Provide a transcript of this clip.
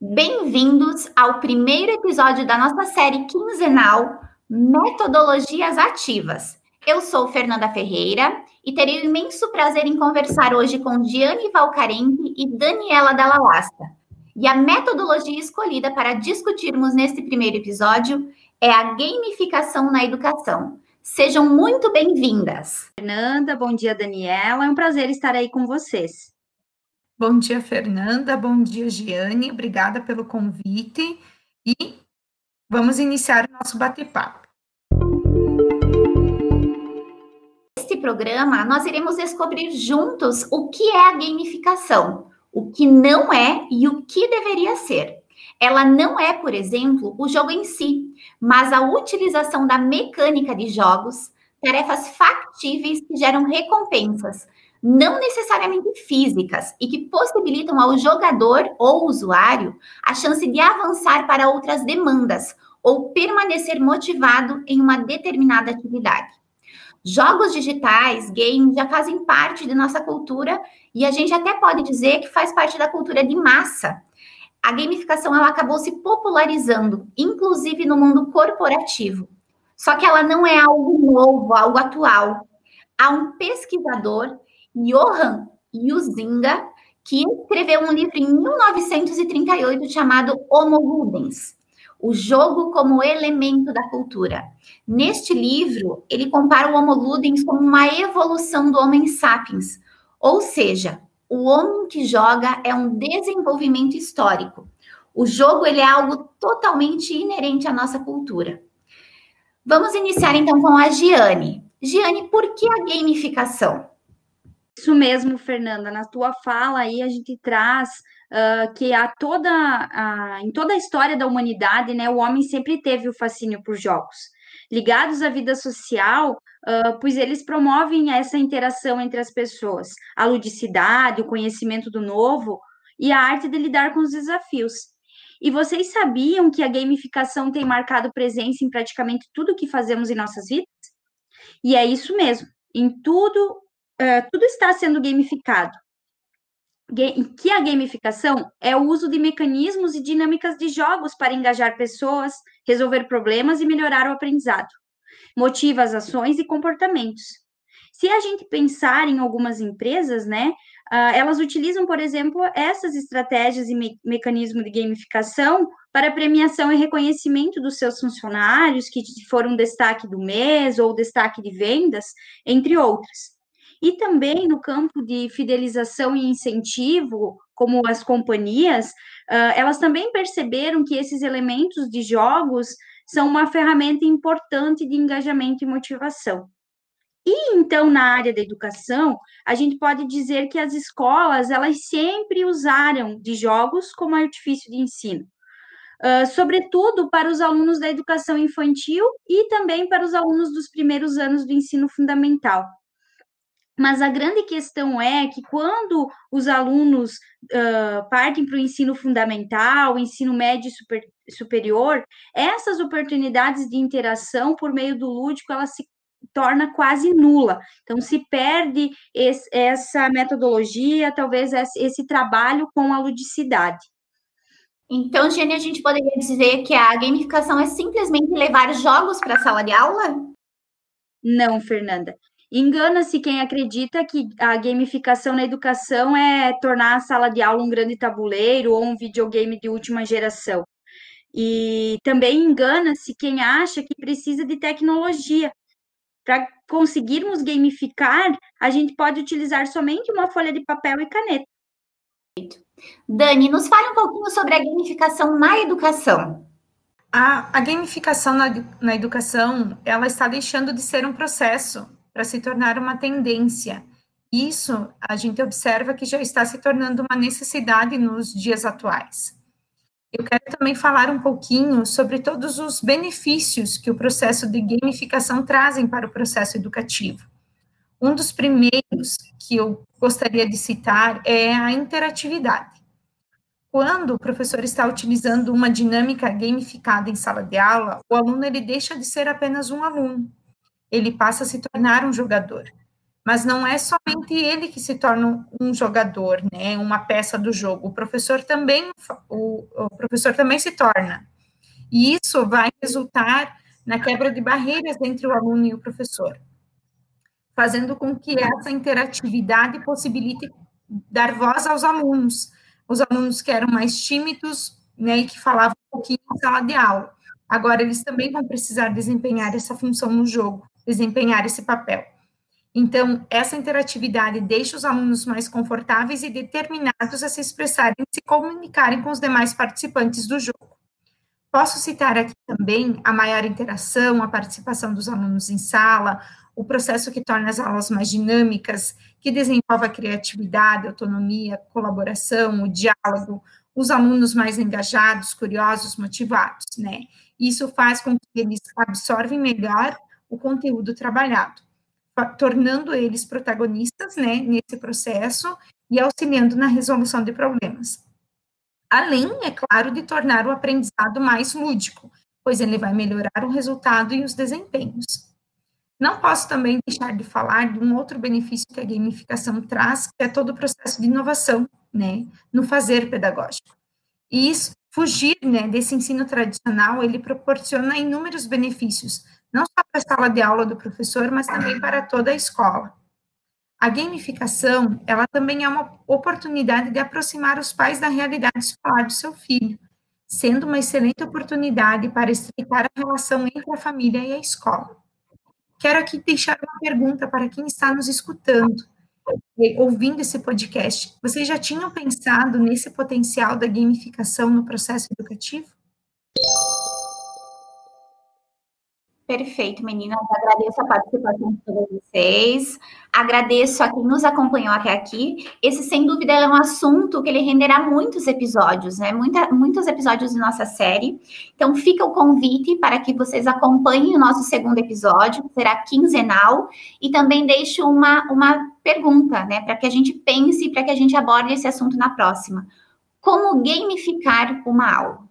Bem-vindos ao primeiro episódio da nossa série quinzenal Metodologias Ativas. Eu sou Fernanda Ferreira e terei o imenso prazer em conversar hoje com Diane Valcarente e Daniela Dalla Lasta. E a metodologia escolhida para discutirmos neste primeiro episódio é a gamificação na educação. Sejam muito bem-vindas. Fernanda, bom dia, Daniela. É um prazer estar aí com vocês. Bom dia, Fernanda. Bom dia, Giane. Obrigada pelo convite. E vamos iniciar o nosso bate-papo. Neste programa, nós iremos descobrir juntos o que é a gamificação, o que não é e o que deveria ser. Ela não é, por exemplo, o jogo em si, mas a utilização da mecânica de jogos, tarefas factíveis que geram recompensas, não necessariamente físicas e que possibilitam ao jogador ou usuário a chance de avançar para outras demandas ou permanecer motivado em uma determinada atividade. Jogos digitais, games, já fazem parte de nossa cultura e a gente até pode dizer que faz parte da cultura de massa. A gamificação ela acabou se popularizando, inclusive no mundo corporativo. Só que ela não é algo novo, algo atual. Há um pesquisador Johan Huizinga, que escreveu um livro em 1938 chamado Homo Ludens, o jogo como elemento da cultura. Neste livro, ele compara o Homo Ludens como uma evolução do Homem sapiens, ou seja, o homem que joga é um desenvolvimento histórico. O jogo ele é algo totalmente inerente à nossa cultura. Vamos iniciar então com a Giane. Giane, por que a gamificação? Isso mesmo, Fernanda. Na tua fala aí a gente traz uh, que a toda, a, em toda a história da humanidade, né, o homem sempre teve o fascínio por jogos. Ligados à vida social, uh, pois eles promovem essa interação entre as pessoas, a ludicidade, o conhecimento do novo e a arte de lidar com os desafios. E vocês sabiam que a gamificação tem marcado presença em praticamente tudo que fazemos em nossas vidas? E é isso mesmo. Em tudo tudo está sendo gamificado. Que a gamificação é o uso de mecanismos e dinâmicas de jogos para engajar pessoas, resolver problemas e melhorar o aprendizado. Motiva as ações e comportamentos. Se a gente pensar em algumas empresas, né, elas utilizam, por exemplo, essas estratégias e me mecanismos de gamificação para premiação e reconhecimento dos seus funcionários, que foram destaque do mês ou destaque de vendas, entre outras. E também no campo de fidelização e incentivo, como as companhias, uh, elas também perceberam que esses elementos de jogos são uma ferramenta importante de engajamento e motivação. E então na área da educação, a gente pode dizer que as escolas elas sempre usaram de jogos como artifício de ensino, uh, sobretudo para os alunos da educação infantil e também para os alunos dos primeiros anos do ensino fundamental. Mas a grande questão é que quando os alunos uh, partem para o ensino fundamental, ensino médio e super, superior, essas oportunidades de interação por meio do lúdico, ela se torna quase nula. Então, se perde esse, essa metodologia, talvez esse, trabalho com a ludicidade. Então, Jenny, a gente poderia dizer que a gamificação é simplesmente levar jogos para a sala de aula? Não, Fernanda. Engana-se quem acredita que a gamificação na educação é tornar a sala de aula um grande tabuleiro ou um videogame de última geração. E também engana-se quem acha que precisa de tecnologia. Para conseguirmos gamificar, a gente pode utilizar somente uma folha de papel e caneta. Dani, nos fale um pouquinho sobre a gamificação na educação. A, a gamificação na, na educação, ela está deixando de ser um processo para se tornar uma tendência. Isso a gente observa que já está se tornando uma necessidade nos dias atuais. Eu quero também falar um pouquinho sobre todos os benefícios que o processo de gamificação trazem para o processo educativo. Um dos primeiros que eu gostaria de citar é a interatividade. Quando o professor está utilizando uma dinâmica gamificada em sala de aula, o aluno ele deixa de ser apenas um aluno ele passa a se tornar um jogador. mas não é somente ele que se torna um jogador, né, uma peça do jogo. O professor também, o, o professor também se torna. E isso vai resultar na quebra de barreiras entre o aluno e o professor, fazendo com que essa interatividade possibilite dar voz aos alunos, os alunos que eram mais tímidos, né, e que falavam um pouquinho em sala de aula. Agora eles também vão precisar desempenhar essa função no jogo, desempenhar esse papel. Então, essa interatividade deixa os alunos mais confortáveis e determinados a se expressarem e se comunicarem com os demais participantes do jogo. Posso citar aqui também a maior interação, a participação dos alunos em sala, o processo que torna as aulas mais dinâmicas, que desenvolve a criatividade, a autonomia, a colaboração, o diálogo, os alunos mais engajados, curiosos, motivados, né? Isso faz com que eles absorvem melhor o conteúdo trabalhado tornando eles protagonistas, né, nesse processo e auxiliando na resolução de problemas. Além, é claro, de tornar o aprendizado mais lúdico, pois ele vai melhorar o resultado e os desempenhos. Não posso também deixar de falar de um outro benefício que a gamificação traz, que é todo o processo de inovação, né, no fazer pedagógico. E isso, fugir, né, desse ensino tradicional, ele proporciona inúmeros benefícios, não só para a sala de aula do professor, mas também para toda a escola. A gamificação, ela também é uma oportunidade de aproximar os pais da realidade escolar do seu filho, sendo uma excelente oportunidade para estreitar a relação entre a família e a escola. Quero aqui deixar uma pergunta para quem está nos escutando, ouvindo esse podcast. Vocês já tinham pensado nesse potencial da gamificação no processo educativo? Perfeito, meninas. Agradeço a participação de todos vocês. Agradeço a quem nos acompanhou até aqui. Esse, sem dúvida, é um assunto que ele renderá muitos episódios, né? Muita, muitos episódios de nossa série. Então, fica o convite para que vocês acompanhem o nosso segundo episódio, será quinzenal. E também deixo uma, uma pergunta, né? Para que a gente pense, para que a gente aborde esse assunto na próxima. Como gamificar uma aula?